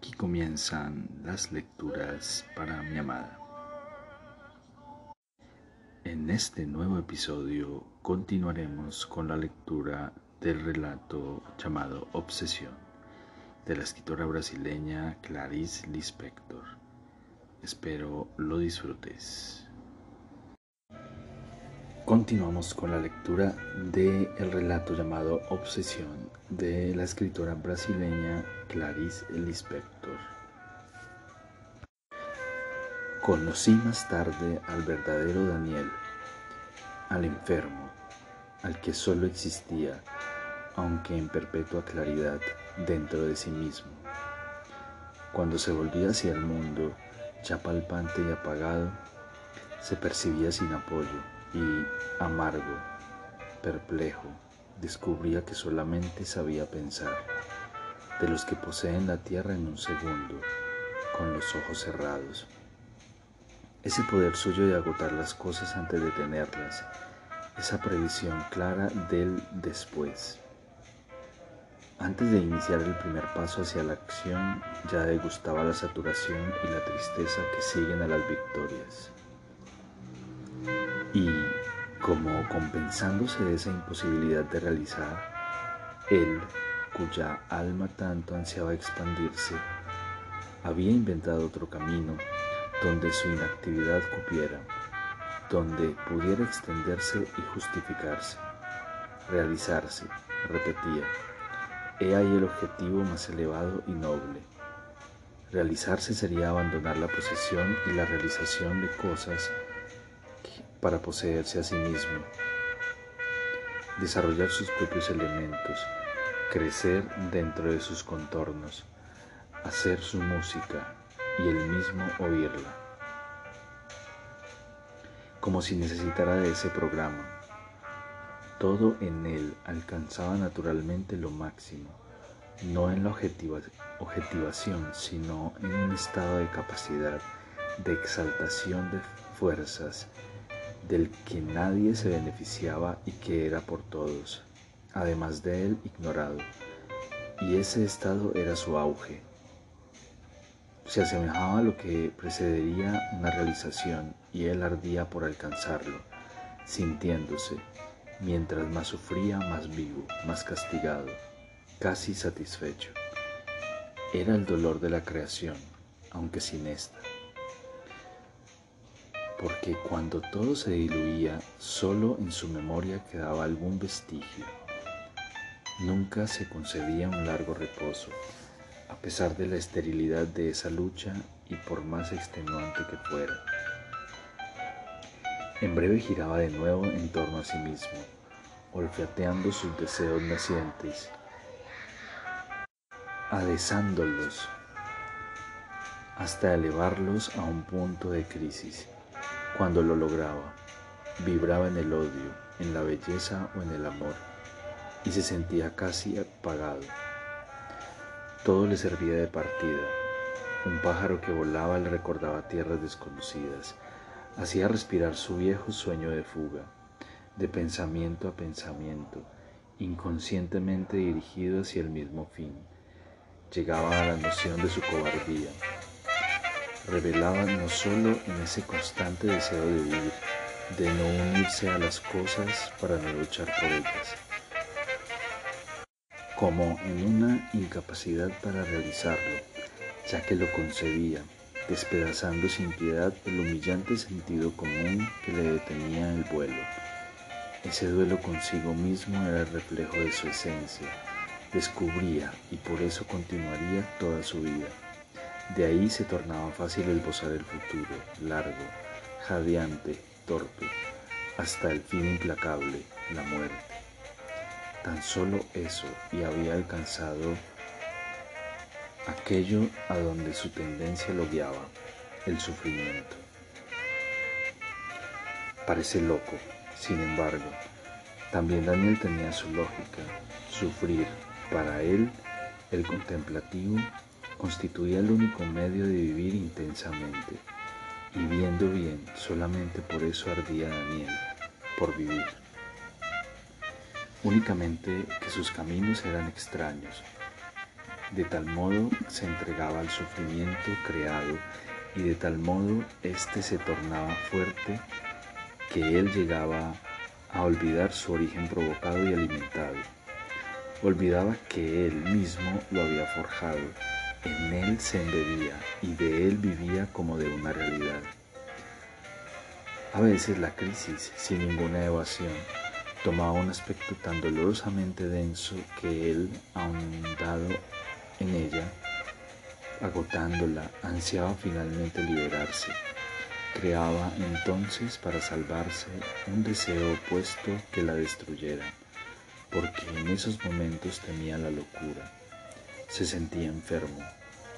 Aquí comienzan las lecturas para mi amada. En este nuevo episodio continuaremos con la lectura del relato llamado Obsesión de la escritora brasileña Clarice Lispector. Espero lo disfrutes. Continuamos con la lectura del el relato llamado Obsesión de la escritora brasileña Clarice Lispector. Conocí más tarde al verdadero Daniel, al enfermo, al que solo existía, aunque en perpetua claridad, dentro de sí mismo. Cuando se volvía hacia el mundo, ya palpante y apagado, se percibía sin apoyo y amargo, perplejo, descubría que solamente sabía pensar, de los que poseen la tierra en un segundo, con los ojos cerrados. Ese poder suyo de agotar las cosas antes de tenerlas, esa previsión clara del después. Antes de iniciar el primer paso hacia la acción, ya degustaba la saturación y la tristeza que siguen a las victorias. Y como compensándose de esa imposibilidad de realizar, él, cuya alma tanto ansiaba expandirse, había inventado otro camino donde su inactividad cupiera, donde pudiera extenderse y justificarse, realizarse, repetía. He ahí el objetivo más elevado y noble. Realizarse sería abandonar la posesión y la realización de cosas para poseerse a sí mismo, desarrollar sus propios elementos, crecer dentro de sus contornos, hacer su música y él mismo oírla, como si necesitara de ese programa. Todo en él alcanzaba naturalmente lo máximo, no en la objetivación, sino en un estado de capacidad, de exaltación de fuerzas, del que nadie se beneficiaba y que era por todos, además de él ignorado, y ese estado era su auge. Se asemejaba a lo que precedería una realización y él ardía por alcanzarlo, sintiéndose, mientras más sufría, más vivo, más castigado, casi satisfecho. Era el dolor de la creación, aunque sin esta porque cuando todo se diluía, solo en su memoria quedaba algún vestigio. Nunca se concedía un largo reposo, a pesar de la esterilidad de esa lucha y por más extenuante que fuera. En breve giraba de nuevo en torno a sí mismo, olfateando sus deseos nacientes, adesándolos hasta elevarlos a un punto de crisis. Cuando lo lograba, vibraba en el odio, en la belleza o en el amor, y se sentía casi apagado. Todo le servía de partida. Un pájaro que volaba le recordaba tierras desconocidas, hacía respirar su viejo sueño de fuga, de pensamiento a pensamiento, inconscientemente dirigido hacia el mismo fin. Llegaba a la noción de su cobardía, revelaba no solo en ese constante deseo de vivir, de no unirse a las cosas para no luchar por ellas, como en una incapacidad para realizarlo, ya que lo concebía, despedazando sin piedad el humillante sentido común que le detenía el vuelo. Ese duelo consigo mismo era el reflejo de su esencia, descubría y por eso continuaría toda su vida. De ahí se tornaba fácil esbozar el futuro, largo, jadeante, torpe, hasta el fin implacable, la muerte. Tan solo eso y había alcanzado aquello a donde su tendencia lo guiaba, el sufrimiento. Parece loco, sin embargo, también Daniel tenía su lógica, sufrir, para él, el contemplativo constituía el único medio de vivir intensamente, y viendo bien, solamente por eso ardía Daniel, por vivir. Únicamente que sus caminos eran extraños, De tal modo se entregaba al sufrimiento creado y de tal modo éste se tornaba fuerte que él llegaba a olvidar su origen provocado y alimentado. Olvidaba que él mismo lo había forjado, en él se embebía y de él vivía como de una realidad. A veces la crisis, sin ninguna evasión, tomaba un aspecto tan dolorosamente denso que él, ahondado en ella, agotándola, ansiaba finalmente liberarse. Creaba entonces para salvarse un deseo opuesto que la destruyera, porque en esos momentos temía la locura. Se sentía enfermo,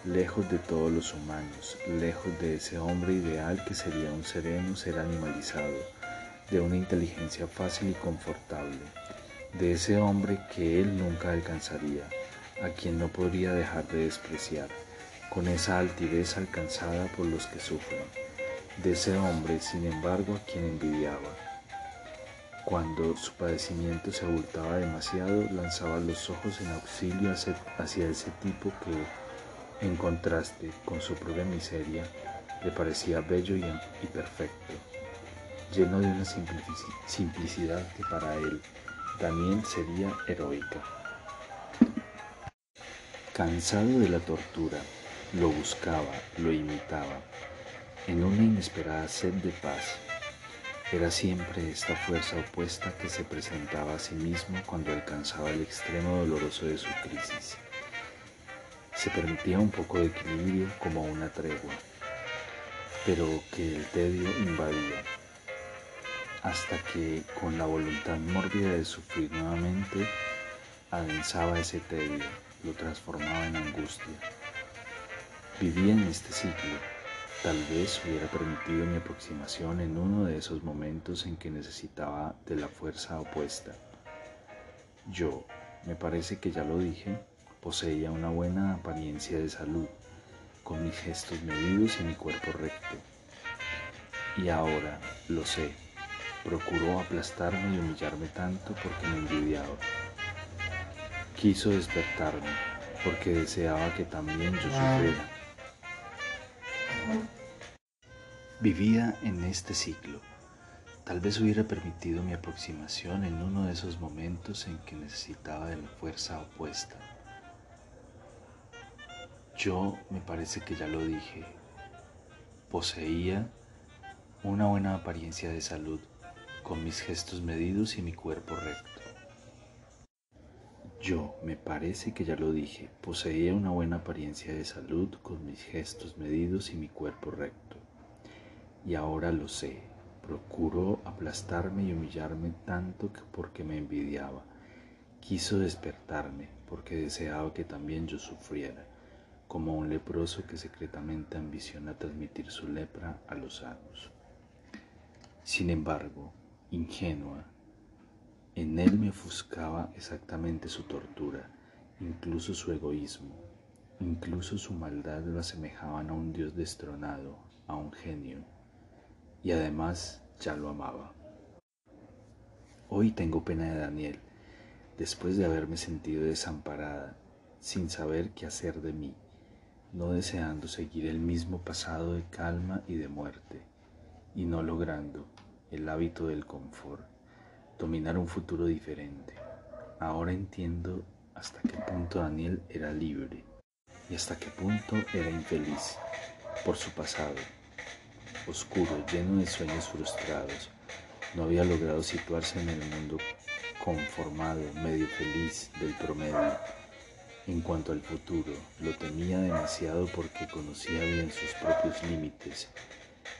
lejos de todos los humanos, lejos de ese hombre ideal que sería un sereno ser animalizado, de una inteligencia fácil y confortable, de ese hombre que él nunca alcanzaría, a quien no podría dejar de despreciar, con esa altivez alcanzada por los que sufren, de ese hombre, sin embargo, a quien envidiaba. Cuando su padecimiento se abultaba demasiado, lanzaba los ojos en auxilio hacia ese tipo que, en contraste con su propia miseria, le parecía bello y, perfecto, lleno de una simplicidad que para él también sería heroica. Cansado de la tortura, lo buscaba, lo imitaba, en una inesperada sed de paz. Era siempre esta fuerza opuesta que se presentaba a sí mismo cuando alcanzaba el extremo doloroso de su crisis. Se permitía un poco de equilibrio como una tregua, pero que el tedio invadía, hasta que con la voluntad mórbida de sufrir nuevamente, adensaba ese tedio lo transformaba en angustia. Vivía en este ciclo. Tal vez hubiera permitido mi aproximación en uno de esos momentos en que necesitaba de la fuerza opuesta. Yo, me parece que ya lo dije, poseía una buena apariencia de salud, con mis gestos medidos y mi cuerpo recto. Y ahora, lo sé, procuró aplastarme y humillarme tanto porque me envidiaba. Quiso despertarme porque deseaba que también yo sufriera. Vivía en este ciclo. Tal vez hubiera permitido mi aproximación en uno de esos momentos en que necesitaba de la fuerza opuesta. Yo, me parece que ya lo dije, poseía una buena apariencia de salud, con mis gestos medidos y mi cuerpo recto. Yo, me parece que ya lo dije, poseía una buena apariencia de salud con mis gestos medidos y mi cuerpo recto. Y ahora lo sé, procuró aplastarme y humillarme tanto que porque me envidiaba. Quiso despertarme porque deseaba que también yo sufriera, como un leproso que secretamente ambiciona transmitir su lepra a los sanos. Sin embargo, ingenua, en él me ofuscaba exactamente su tortura, incluso su egoísmo, incluso su maldad lo asemejaban a un dios destronado, a un genio, y además ya lo amaba. Hoy tengo pena de Daniel, después de haberme sentido desamparada, sin saber qué hacer de mí, no deseando seguir el mismo pasado de calma y de muerte, y no logrando el hábito del confort dominar un futuro diferente. Ahora entiendo hasta qué punto Daniel era libre y hasta qué punto era infeliz por su pasado. Oscuro, lleno de sueños frustrados, no había logrado situarse en el mundo conformado, medio feliz del promedio. En cuanto al futuro, lo temía demasiado porque conocía bien sus propios límites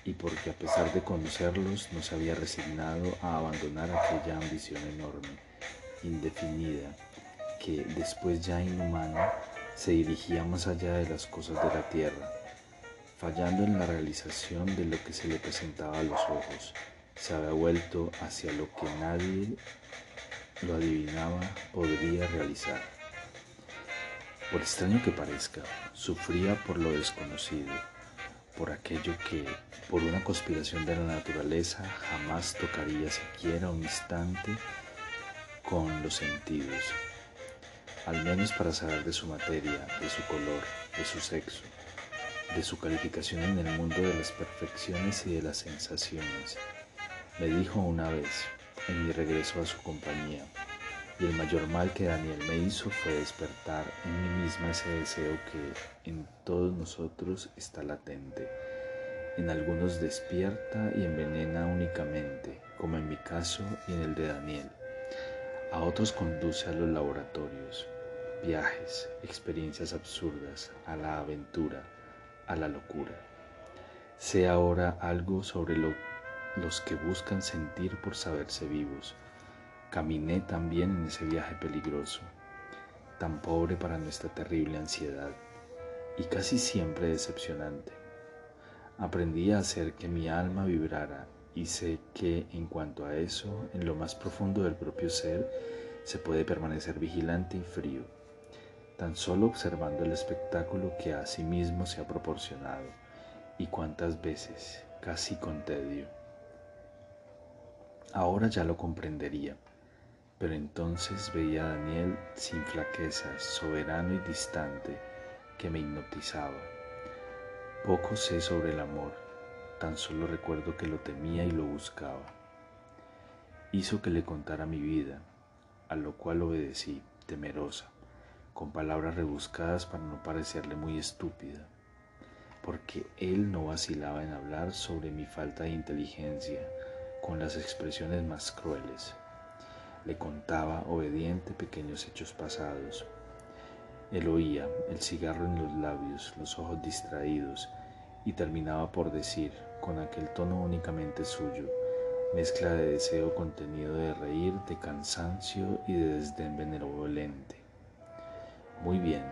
y porque a pesar de conocerlos no se había resignado a abandonar aquella ambición enorme, indefinida, que después ya inhumana se dirigía más allá de las cosas de la tierra, fallando en la realización de lo que se le presentaba a los ojos, se había vuelto hacia lo que nadie lo adivinaba podría realizar. Por extraño que parezca, sufría por lo desconocido por aquello que, por una conspiración de la naturaleza, jamás tocaría siquiera un instante con los sentidos. al menos para saber de su materia, de su color, de su sexo, de su calificación en el mundo de las perfecciones y de las sensaciones. Me dijo una vez, en mi regreso a su compañía, y el mayor mal que Daniel me hizo fue despertar en mí misma ese deseo que en todos nosotros está latente. En algunos despierta y envenena únicamente, como en mi caso y en el de Daniel. A otros conduce a los laboratorios, viajes, experiencias absurdas, a la aventura, a la locura. Sé ahora algo sobre los que buscan sentir por saberse vivos. Caminé también en ese viaje peligroso, tan pobre para nuestra terrible ansiedad y casi siempre decepcionante. Aprendí a hacer que mi alma vibrara y sé que en cuanto a eso, en lo más profundo del propio ser, se puede permanecer vigilante y frío tan solo observando el espectáculo que a sí mismo se ha proporcionado y cuántas veces, casi con tedio. Ahora ya lo comprendería, pero entonces veía a Daniel sin flaquezas, soberano y distante, que me hipnotizaba. Poco sé sobre el amor, tan solo recuerdo que lo temía y lo buscaba. Hizo que le contara mi vida, a lo cual obedecí, temerosa con palabras rebuscadas para no parecerle muy estúpida, porque él no vacilaba en hablar sobre mi falta de inteligencia con las expresiones más crueles. Le contaba obediente pequeños hechos pasados. Él oía, el cigarro en los labios, los ojos distraídos, y terminaba por decir, con aquel tono únicamente suyo, mezcla de deseo contenido de reír, de cansancio y de desdén benevolente. Muy bien,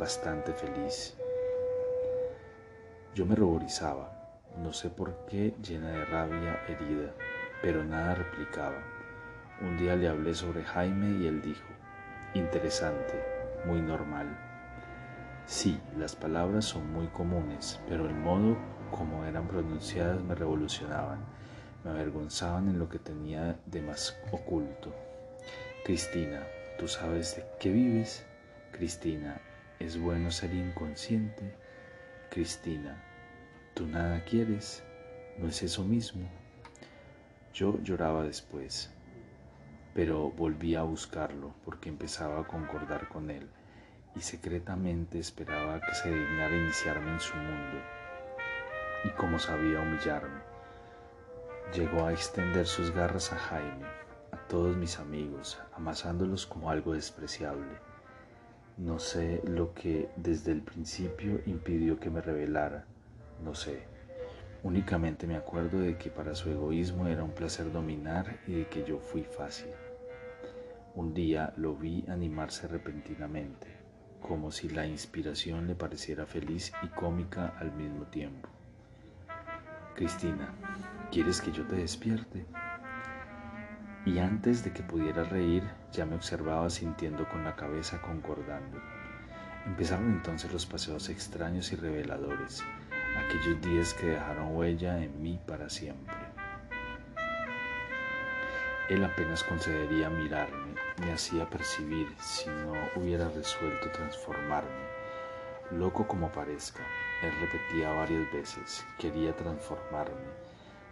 bastante feliz. Yo me ruborizaba, no sé por qué, llena de rabia, herida, pero nada replicaba. Un día le hablé sobre Jaime y él dijo, interesante, muy normal. Sí, las palabras son muy comunes, pero el modo como eran pronunciadas me revolucionaban, me avergonzaban en lo que tenía de más oculto. Cristina, ¿tú sabes de qué vives? Cristina, ¿es bueno ser inconsciente? Cristina, ¿tú nada quieres? ¿No es eso mismo? Yo lloraba después, pero volví a buscarlo porque empezaba a concordar con él y secretamente esperaba que se dignara iniciarme en su mundo. Y como sabía humillarme, llegó a extender sus garras a Jaime, a todos mis amigos, amasándolos como algo despreciable no sé lo que desde el principio impidió que me revelara, no sé. Únicamente me acuerdo de que para su egoísmo era un placer dominar y de que yo fui fácil. Un día lo vi animarse repentinamente, como si la inspiración le pareciera feliz y cómica al mismo tiempo. Cristina, ¿quieres que yo te despierte? Y antes de que pudiera reír ya me observaba sintiendo con la cabeza concordando. Empezaron entonces los paseos extraños y reveladores, aquellos días que dejaron huella en mí para siempre. Él apenas concedería mirarme, me hacía percibir si no hubiera resuelto transformarme. Loco como parezca, él repetía varias veces, quería transformarme,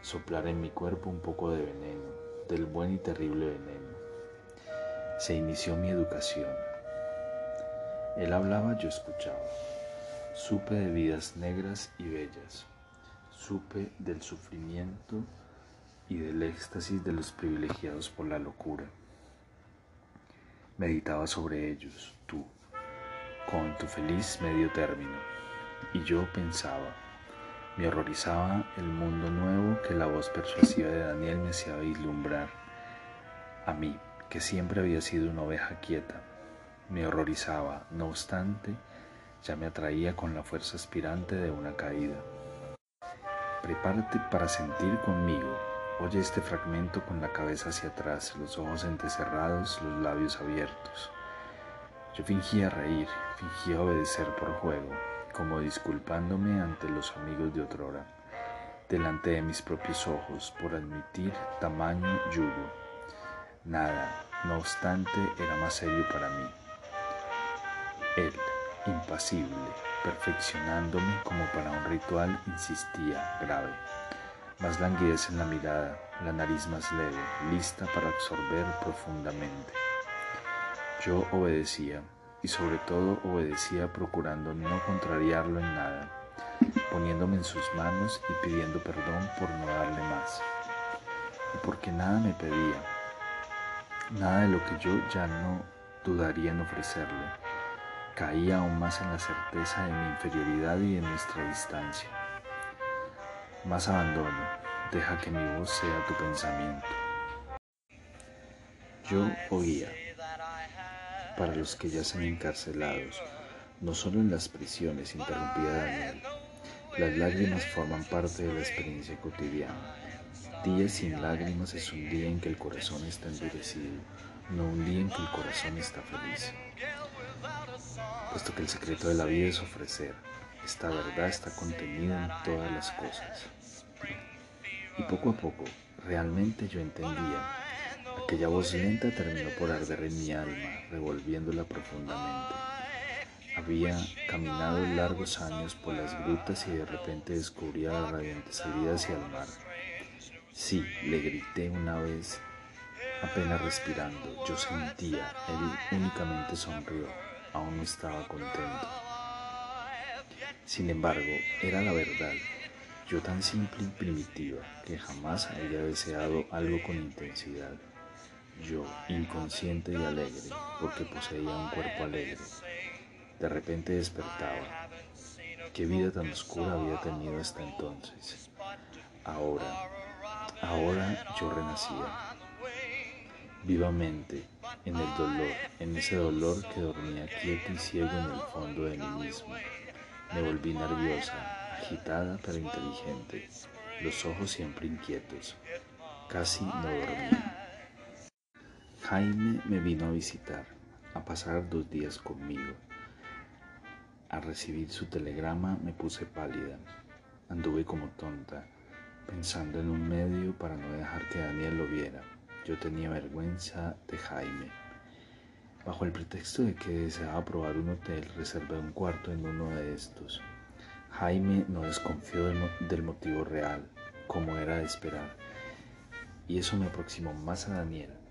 soplar en mi cuerpo un poco de veneno, del buen y terrible veneno. Se inició mi educación. Él hablaba, yo escuchaba. Supe de vidas negras y bellas. Supe del sufrimiento y del éxtasis de los privilegiados por la locura. Meditaba sobre ellos, tú, con tu feliz medio término, y yo pensaba, me horrorizaba el mundo nuevo que la voz persuasiva de Daniel me hacía vislumbrar. A mí, que siempre había sido una oveja quieta, me horrorizaba, no obstante, ya me atraía con la fuerza aspirante de una caída. Prepárate para sentir conmigo. Oye este fragmento con la cabeza hacia atrás, los ojos entrecerrados, los labios abiertos. Yo fingía reír, fingía obedecer por juego, como disculpándome ante los amigos de otrora, delante de mis propios ojos por admitir tamaño yugo. Nada, no obstante, era más serio para mí. Él, impasible, perfeccionándome como para un ritual, insistía, grave. Más languidez en la mirada, la nariz más leve, lista para absorber profundamente. Yo obedecía, y sobre todo obedecía procurando no contrariarlo en nada, poniéndome en sus manos y pidiendo perdón por no darle más. Y porque nada me pedía, nada de lo que yo ya no dudaría en ofrecerle, caía aún más en la certeza de mi inferioridad y de nuestra distancia. Más abandono, deja que mi voz sea tu pensamiento. Yo oía, para los que yacen encarcelados, no solo en las prisiones, interrumpía Daniel. Las lágrimas forman parte de la experiencia cotidiana. Día sin lágrimas es un día en que el corazón está endurecido, no un día en que el corazón está feliz. Puesto que el secreto de la vida es ofrecer, esta verdad está contenida en todas las cosas. Y poco a poco, realmente yo entendía Aquella voz lenta terminó por arder en mi alma, revolviéndola profundamente. Había caminado largos años por las grutas y de repente descubría la radiante salida hacia el mar. Sí, le grité una vez, apenas respirando. Yo sentía, él únicamente sonrió, aún no estaba contento. Sin embargo, era la verdad. Yo tan simple y primitiva que jamás había deseado algo con intensidad. Yo, inconsciente y alegre, porque poseía un cuerpo alegre, de repente despertaba. Qué vida tan oscura había tenido hasta entonces. Ahora, ahora yo renacía. Vivamente, en el dolor, en ese dolor que dormía quieto y ciego en el fondo de mí mismo. Me volví nerviosa, agitada pero inteligente, los ojos siempre inquietos. Casi no dormía. Jaime me vino a visitar, a pasar dos días conmigo. Al recibir su telegrama me puse pálida. Anduve como tonta, pensando en un medio para no dejar que Daniel lo viera. Yo tenía vergüenza de Jaime. Bajo el pretexto de que deseaba probar un hotel, reservé un cuarto en uno de estos. Jaime no desconfió del motivo real, como era de esperar, y eso me aproximó más a Daniel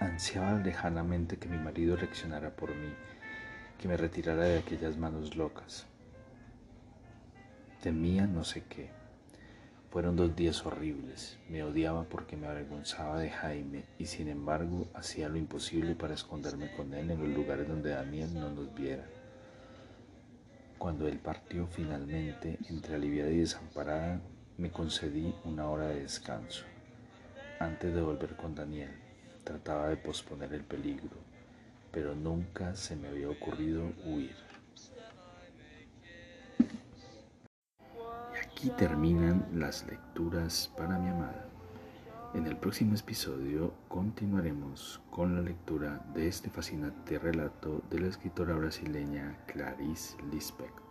Ansiaba lejanamente que mi marido reaccionara por mí, que me retirara de aquellas manos locas. Temía no sé qué. Fueron dos días horribles. Me odiaba porque me avergonzaba de Jaime y sin embargo hacía lo imposible para esconderme con él en los lugares donde Daniel no nos viera. Cuando él partió finalmente, entre aliviada y desamparada, me concedí una hora de descanso antes de volver con Daniel. Trataba de posponer el peligro, pero nunca se me había ocurrido huir. Y aquí terminan las lecturas para mi amada. En el próximo episodio continuaremos con la lectura de este fascinante relato de la escritora brasileña Clarice Lispector.